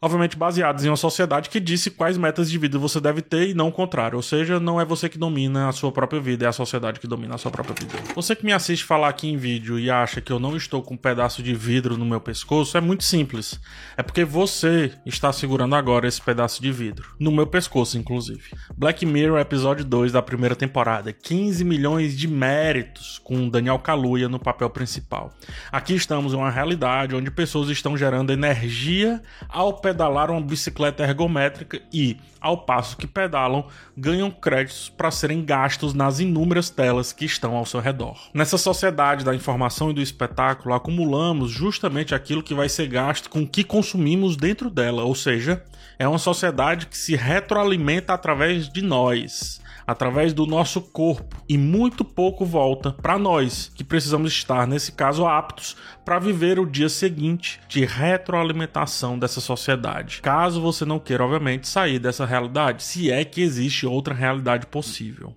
obviamente baseados em uma sociedade que disse quais metas de vida você deve ter e não o contrário. Ou seja, não é você que domina a sua própria vida, é a sociedade que domina a sua própria vida. Você que me assiste falar aqui em vídeo e acha que eu não estou com um pedaço de vidro no meu pescoço, é muito simples. É porque você está segurando agora esse pedaço de vidro. No meu pescoço, inclusive. Black Mirror, episódio 2 da primeira temporada. 15 milhões de méritos com Daniel Kaluuya no papel principal. Aqui estamos em uma realidade onde pessoas estão gerando energia ao pedalar uma bicicleta ergométrica e, ao passo que pedalam, ganham créditos para serem gastos nas inúmeras telas que estão ao seu redor. Nessa sociedade da informação e do espetáculo, acumulamos justamente aquilo que vai ser gasto com o que consumimos dentro dela, ou seja, é uma sociedade que se retroalimenta através de nós através do nosso corpo e muito pouco volta para nós, que precisamos estar, nesse caso, aptos para viver o dia seguinte de retroalimentação dessa sociedade. Caso você não queira, obviamente, sair dessa realidade, se é que existe outra realidade possível.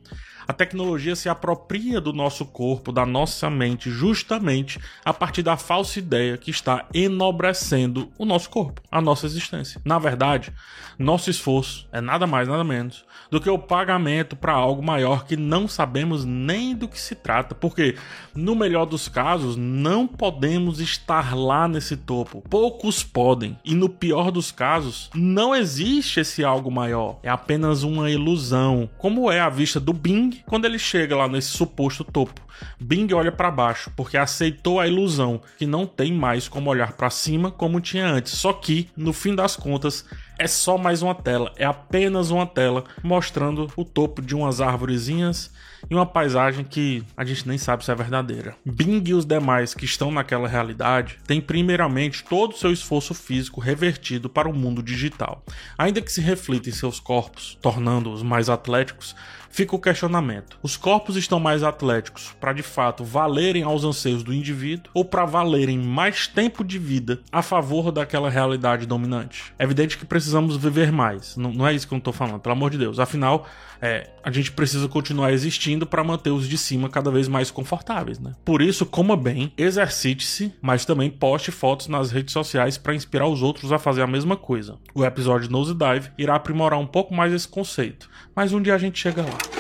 A tecnologia se apropria do nosso corpo, da nossa mente, justamente a partir da falsa ideia que está enobrecendo o nosso corpo, a nossa existência. Na verdade, nosso esforço é nada mais, nada menos do que o pagamento para algo maior que não sabemos nem do que se trata, porque no melhor dos casos não podemos estar lá nesse topo. Poucos podem, e no pior dos casos, não existe esse algo maior. É apenas uma ilusão, como é a vista do Bing quando ele chega lá nesse suposto topo. Bing olha para baixo porque aceitou a ilusão que não tem mais como olhar para cima como tinha antes. Só que, no fim das contas, é só mais uma tela, é apenas uma tela mostrando o topo de umas árvorezinhas e uma paisagem que a gente nem sabe se é verdadeira. Bing e os demais que estão naquela realidade têm primeiramente todo o seu esforço físico revertido para o mundo digital. Ainda que se reflita em seus corpos, tornando-os mais atléticos, fica o questionamento: os corpos estão mais atléticos para de fato valerem aos anseios do indivíduo ou para valerem mais tempo de vida a favor daquela realidade dominante? É evidente que precisamos viver mais, não, não é isso que eu estou falando, pelo amor de Deus. Afinal, é, a gente precisa continuar existindo para manter os de cima cada vez mais confortáveis, né? Por isso, coma bem, exercite-se, mas também poste fotos nas redes sociais para inspirar os outros a fazer a mesma coisa. O episódio Nose Dive irá aprimorar um pouco mais esse conceito, mas um dia a gente chega lá.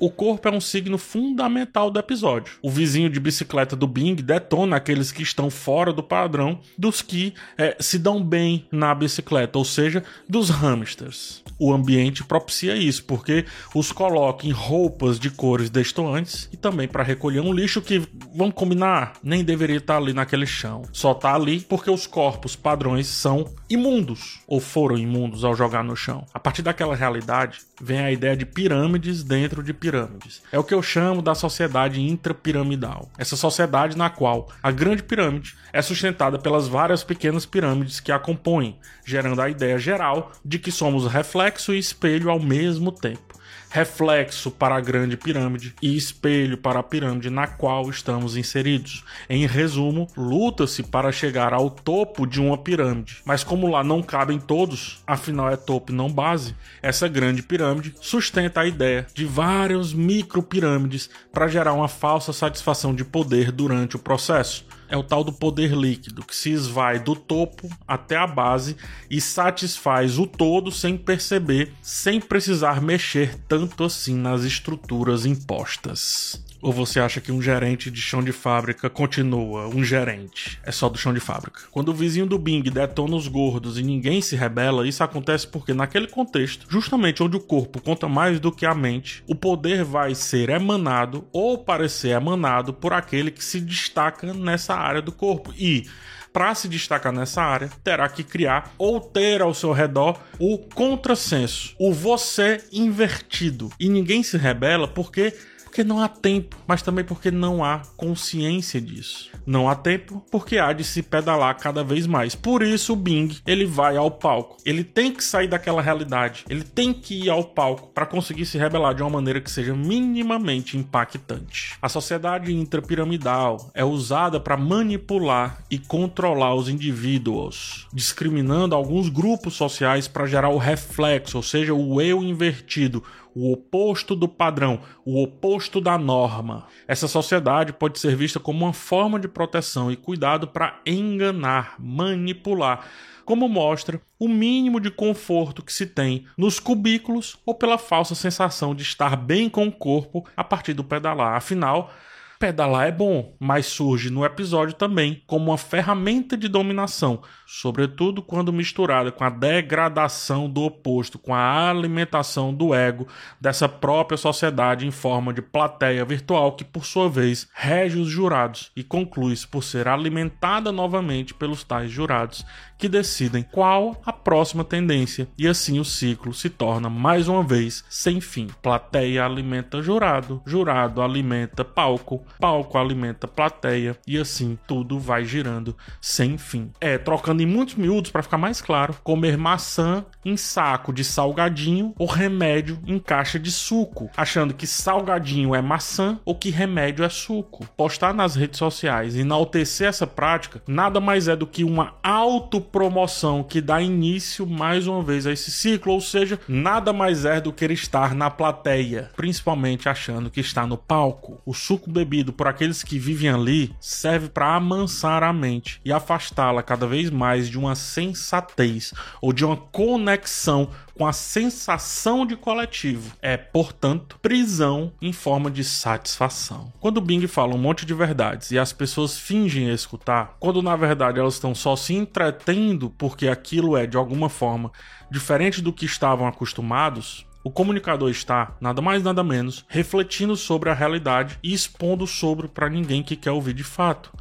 O corpo é um signo fundamental do episódio. O vizinho de bicicleta do Bing detona aqueles que estão fora do padrão dos que é, se dão bem na bicicleta, ou seja, dos hamsters. O ambiente propicia isso, porque os coloca em roupas de cores destoantes e também para recolher um lixo que, vamos combinar, nem deveria estar ali naquele chão. Só está ali porque os corpos padrões são imundos ou foram imundos ao jogar no chão. A partir daquela realidade vem a ideia de pirâmides dentro de pirâmides. É o que eu chamo da sociedade intrapiramidal. Essa sociedade na qual a grande pirâmide é sustentada pelas várias pequenas pirâmides que a compõem, gerando a ideia geral de que somos reflexo e espelho ao mesmo tempo reflexo para a grande pirâmide e espelho para a pirâmide na qual estamos inseridos. Em resumo, luta-se para chegar ao topo de uma pirâmide, mas como lá não cabem todos, afinal é topo e não base, essa grande pirâmide sustenta a ideia de várias micro pirâmides para gerar uma falsa satisfação de poder durante o processo é o tal do poder líquido, que se esvai do topo até a base e satisfaz o todo sem perceber, sem precisar mexer tanto assim nas estruturas impostas. Ou você acha que um gerente de chão de fábrica continua um gerente? É só do chão de fábrica. Quando o vizinho do Bing detona os gordos e ninguém se rebela, isso acontece porque, naquele contexto, justamente onde o corpo conta mais do que a mente, o poder vai ser emanado ou parecer emanado por aquele que se destaca nessa área do corpo. E para se destacar nessa área, terá que criar ou ter ao seu redor o contrassenso, o você invertido. E ninguém se rebela porque porque não há tempo, mas também porque não há consciência disso. Não há tempo porque há de se pedalar cada vez mais. Por isso o Bing, ele vai ao palco. Ele tem que sair daquela realidade. Ele tem que ir ao palco para conseguir se rebelar de uma maneira que seja minimamente impactante. A sociedade intrapiramidal é usada para manipular e controlar os indivíduos, discriminando alguns grupos sociais para gerar o reflexo, ou seja, o eu invertido, o oposto do padrão, o oposto da norma. Essa sociedade pode ser vista como uma forma de proteção e cuidado para enganar, manipular como mostra o mínimo de conforto que se tem nos cubículos ou pela falsa sensação de estar bem com o corpo a partir do pedalar. Afinal, Pedalar é bom, mas surge no episódio também como uma ferramenta de dominação, sobretudo quando misturada com a degradação do oposto, com a alimentação do ego dessa própria sociedade em forma de plateia virtual que, por sua vez, rege os jurados e conclui-se por ser alimentada novamente pelos tais jurados que decidem qual a próxima tendência e assim o ciclo se torna mais uma vez sem fim. Plateia alimenta jurado, jurado alimenta palco, palco alimenta plateia e assim tudo vai girando sem fim. É, trocando em muitos miúdos para ficar mais claro, comer maçã em saco de salgadinho ou remédio em caixa de suco, achando que salgadinho é maçã ou que remédio é suco. Postar nas redes sociais e enaltecer essa prática nada mais é do que uma auto promoção que dá início mais uma vez a esse ciclo, ou seja, nada mais é do que estar na plateia, principalmente achando que está no palco. O suco bebido por aqueles que vivem ali serve para amansar a mente e afastá-la cada vez mais de uma sensatez ou de uma conexão com a sensação de coletivo. É, portanto, prisão em forma de satisfação. Quando o Bing fala um monte de verdades e as pessoas fingem escutar, quando na verdade elas estão só se entretendo porque aquilo é de alguma forma diferente do que estavam acostumados, o comunicador está, nada mais nada menos, refletindo sobre a realidade e expondo sobre para ninguém que quer ouvir de fato.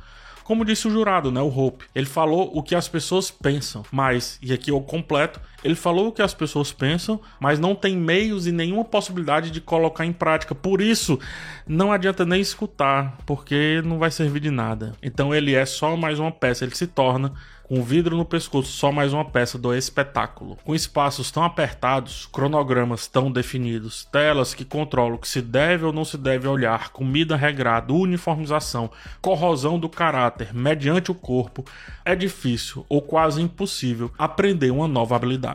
Como disse o jurado, né, o Hope, ele falou o que as pessoas pensam, mas, e aqui eu completo, ele falou o que as pessoas pensam, mas não tem meios e nenhuma possibilidade de colocar em prática. Por isso, não adianta nem escutar, porque não vai servir de nada. Então ele é só mais uma peça, ele se torna com vidro no pescoço, só mais uma peça do espetáculo. Com espaços tão apertados, cronogramas tão definidos, telas que controlam o que se deve ou não se deve olhar, comida regrada, uniformização, corrosão do caráter mediante o corpo, é difícil ou quase impossível aprender uma nova habilidade.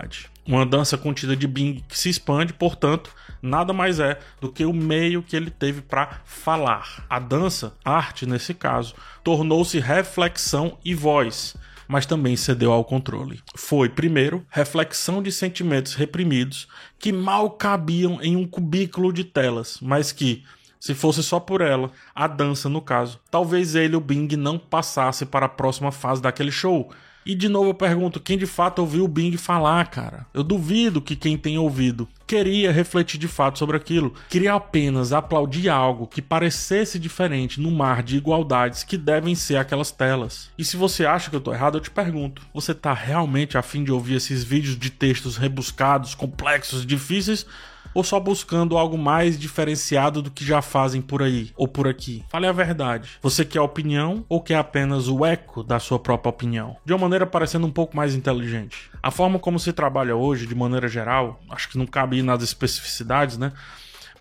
Uma dança contida de Bing que se expande, portanto, nada mais é do que o meio que ele teve para falar. A dança, arte nesse caso, tornou-se reflexão e voz mas também cedeu ao controle. Foi, primeiro, reflexão de sentimentos reprimidos que mal cabiam em um cubículo de telas, mas que, se fosse só por ela, a dança no caso, talvez ele, o Bing, não passasse para a próxima fase daquele show e de novo eu pergunto, quem de fato ouviu o Bing falar, cara? Eu duvido que quem tem ouvido queria refletir de fato sobre aquilo. Queria apenas aplaudir algo que parecesse diferente no mar de igualdades que devem ser aquelas telas. E se você acha que eu tô errado, eu te pergunto: você tá realmente afim de ouvir esses vídeos de textos rebuscados, complexos, difíceis? Ou só buscando algo mais diferenciado do que já fazem por aí ou por aqui? Fale a verdade. Você quer opinião ou quer apenas o eco da sua própria opinião? De uma maneira parecendo um pouco mais inteligente. A forma como se trabalha hoje, de maneira geral, acho que não cabe nas especificidades, né?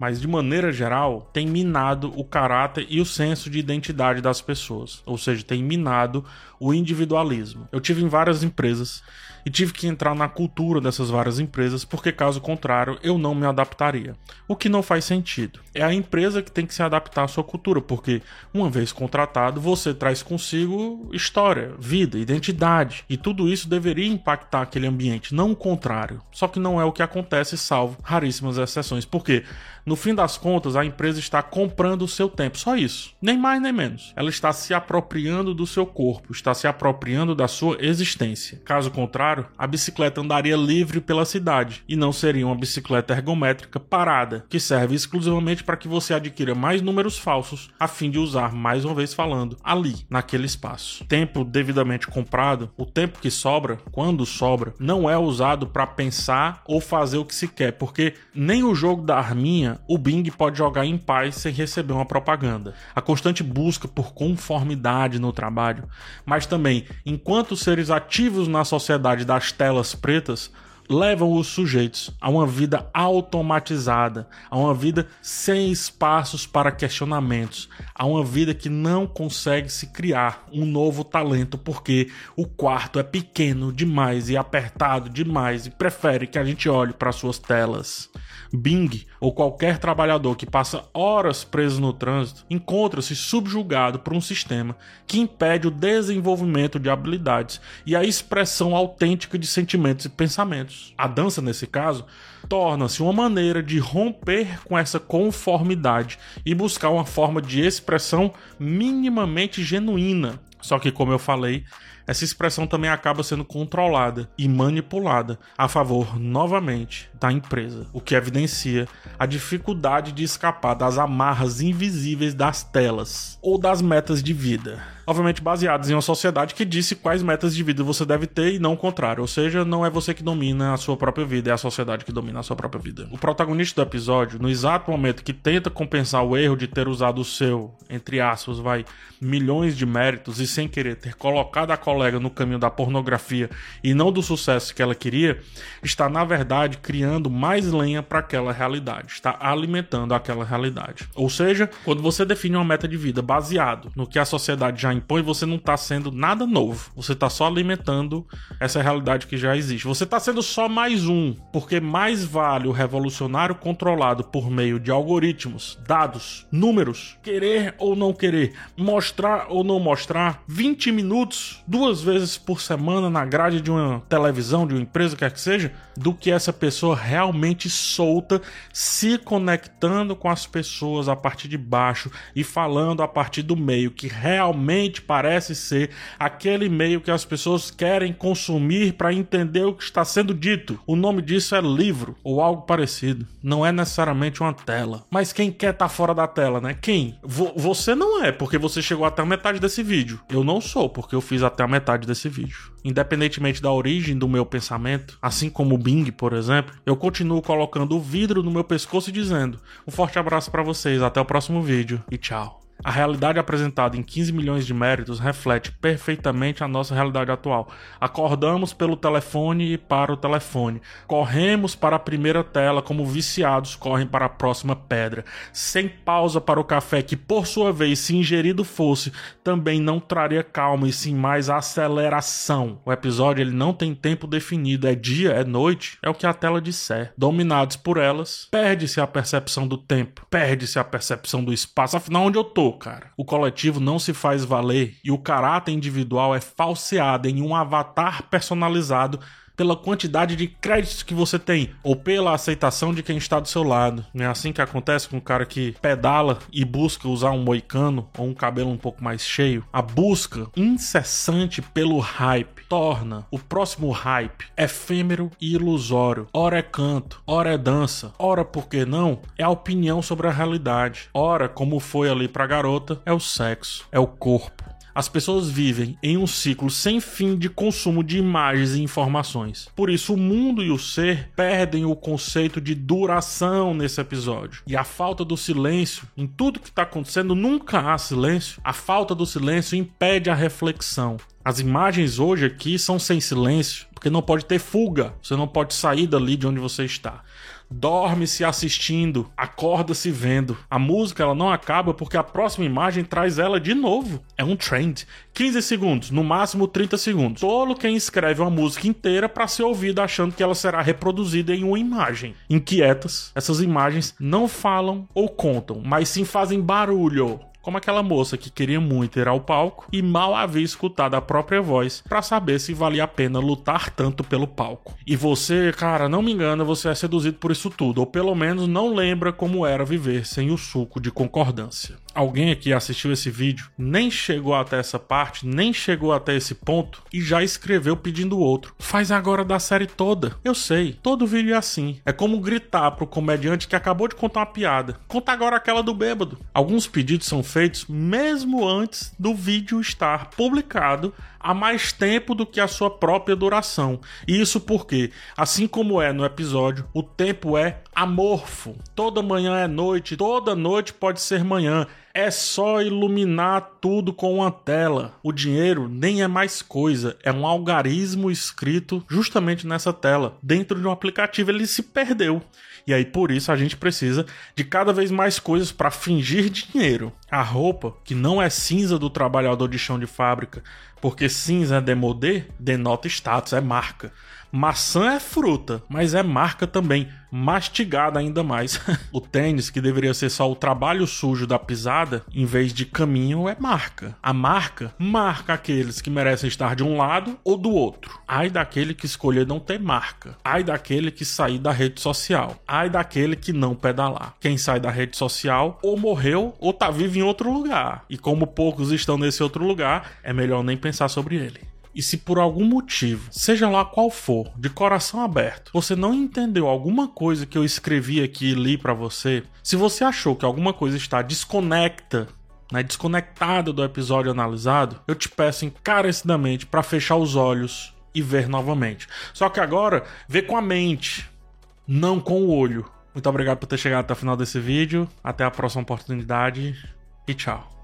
Mas de maneira geral tem minado o caráter e o senso de identidade das pessoas, ou seja, tem minado o individualismo. Eu tive em várias empresas e tive que entrar na cultura dessas várias empresas, porque caso contrário eu não me adaptaria. O que não faz sentido. É a empresa que tem que se adaptar à sua cultura, porque uma vez contratado, você traz consigo história, vida, identidade, e tudo isso deveria impactar aquele ambiente, não o contrário. Só que não é o que acontece, salvo raríssimas exceções, porque no fim das contas a empresa está comprando o seu tempo, só isso, nem mais nem menos. Ela está se apropriando do seu corpo, está se apropriando da sua existência. Caso contrário, a bicicleta andaria livre pela cidade e não seria uma bicicleta ergométrica parada, que serve exclusivamente para que você adquira mais números falsos a fim de usar, mais uma vez falando, ali, naquele espaço. Tempo devidamente comprado, o tempo que sobra, quando sobra, não é usado para pensar ou fazer o que se quer, porque nem o jogo da arminha o Bing pode jogar em paz sem receber uma propaganda. A constante busca por conformidade no trabalho, mas também enquanto seres ativos na sociedade das telas pretas levam os sujeitos a uma vida automatizada, a uma vida sem espaços para questionamentos, a uma vida que não consegue se criar um novo talento porque o quarto é pequeno demais e apertado demais e prefere que a gente olhe para suas telas. Bing ou qualquer trabalhador que passa horas preso no trânsito encontra-se subjugado por um sistema que impede o desenvolvimento de habilidades e a expressão autêntica de sentimentos e pensamentos. A dança, nesse caso, torna-se uma maneira de romper com essa conformidade e buscar uma forma de expressão minimamente genuína. Só que, como eu falei, essa expressão também acaba sendo controlada e manipulada a favor, novamente, da empresa, o que evidencia a dificuldade de escapar das amarras invisíveis das telas ou das metas de vida obviamente baseados em uma sociedade que disse quais metas de vida você deve ter e não o contrário. Ou seja, não é você que domina a sua própria vida, é a sociedade que domina a sua própria vida. O protagonista do episódio, no exato momento que tenta compensar o erro de ter usado o seu, entre aspas, vai, milhões de méritos e sem querer ter colocado a colega no caminho da pornografia e não do sucesso que ela queria, está na verdade criando mais lenha para aquela realidade, está alimentando aquela realidade. Ou seja, quando você define uma meta de vida baseado no que a sociedade já impõe, você não está sendo nada novo. Você está só alimentando essa realidade que já existe. Você está sendo só mais um, porque mais vale o revolucionário controlado por meio de algoritmos, dados, números, querer ou não querer, mostrar ou não mostrar, 20 minutos, duas vezes por semana na grade de uma televisão, de uma empresa, quer que seja, do que essa pessoa realmente solta, se conectando com as pessoas a partir de baixo e falando a partir do meio, que realmente parece ser aquele meio que as pessoas querem consumir para entender o que está sendo dito. O nome disso é livro ou algo parecido. Não é necessariamente uma tela. Mas quem quer estar tá fora da tela, né? Quem? V você não é, porque você chegou até a metade desse vídeo. Eu não sou, porque eu fiz até a metade desse vídeo. Independentemente da origem do meu pensamento, assim como o Bing, por exemplo, eu continuo colocando o vidro no meu pescoço e dizendo: um forte abraço para vocês, até o próximo vídeo e tchau. A realidade apresentada em 15 milhões de méritos reflete perfeitamente a nossa realidade atual. Acordamos pelo telefone e para o telefone. Corremos para a primeira tela como viciados correm para a próxima pedra. Sem pausa para o café que, por sua vez, se ingerido fosse, também não traria calma e sim mais aceleração. O episódio ele não tem tempo definido, é dia, é noite, é o que a tela disser. Dominados por elas, perde-se a percepção do tempo, perde-se a percepção do espaço. Afinal, onde eu tô? Cara. O coletivo não se faz valer e o caráter individual é falseado em um avatar personalizado pela quantidade de créditos que você tem ou pela aceitação de quem está do seu lado. É assim que acontece com o cara que pedala e busca usar um moicano ou um cabelo um pouco mais cheio. A busca incessante pelo hype torna o próximo hype efêmero e ilusório. Ora é canto, ora é dança, ora por que não é a opinião sobre a realidade. Ora, como foi ali para a garota, é o sexo, é o corpo. As pessoas vivem em um ciclo sem fim de consumo de imagens e informações. Por isso, o mundo e o ser perdem o conceito de duração nesse episódio. E a falta do silêncio, em tudo que está acontecendo, nunca há silêncio. A falta do silêncio impede a reflexão. As imagens hoje aqui são sem silêncio, porque não pode ter fuga. Você não pode sair dali de onde você está dorme se assistindo, acorda se vendo. A música ela não acaba porque a próxima imagem traz ela de novo. É um trend. 15 segundos, no máximo 30 segundos. Tolo quem escreve uma música inteira para ser ouvida achando que ela será reproduzida em uma imagem. Inquietas, essas imagens não falam ou contam, mas sim fazem barulho como aquela moça que queria muito ir ao palco e mal havia escutado a própria voz para saber se valia a pena lutar tanto pelo palco. E você, cara, não me engana, você é seduzido por isso tudo, ou pelo menos não lembra como era viver sem o suco de concordância. Alguém aqui assistiu esse vídeo, nem chegou até essa parte, nem chegou até esse ponto e já escreveu pedindo outro. Faz agora da série toda. Eu sei, todo vídeo é assim. É como gritar pro comediante que acabou de contar uma piada. Conta agora aquela do bêbado. Alguns pedidos são feitos mesmo antes do vídeo estar publicado há mais tempo do que a sua própria duração. E isso porque, assim como é no episódio, o tempo é amorfo. Toda manhã é noite, toda noite pode ser manhã É só iluminar tudo com uma tela. O dinheiro nem é mais coisa, é um algarismo escrito justamente nessa tela. Dentro de um aplicativo ele se perdeu. E aí por isso a gente precisa de cada vez mais coisas para fingir dinheiro. A roupa, que não é cinza do trabalhador de chão de fábrica, porque cinza demodê, denota status, é marca. Maçã é fruta, mas é marca também, mastigada ainda mais. o tênis, que deveria ser só o trabalho sujo da pisada, em vez de caminho, é marca. A marca marca aqueles que merecem estar de um lado ou do outro. Ai daquele que escolher não ter marca. Ai daquele que sair da rede social. Ai daquele que não pedalar. Quem sai da rede social ou morreu ou tá vivo em outro lugar. E como poucos estão nesse outro lugar, é melhor nem pensar sobre ele. E se por algum motivo, seja lá qual for, de coração aberto, você não entendeu alguma coisa que eu escrevi aqui e li para você, se você achou que alguma coisa está desconecta, né, desconectada do episódio analisado, eu te peço encarecidamente para fechar os olhos e ver novamente. Só que agora, vê com a mente, não com o olho. Muito obrigado por ter chegado até o final desse vídeo. Até a próxima oportunidade e tchau.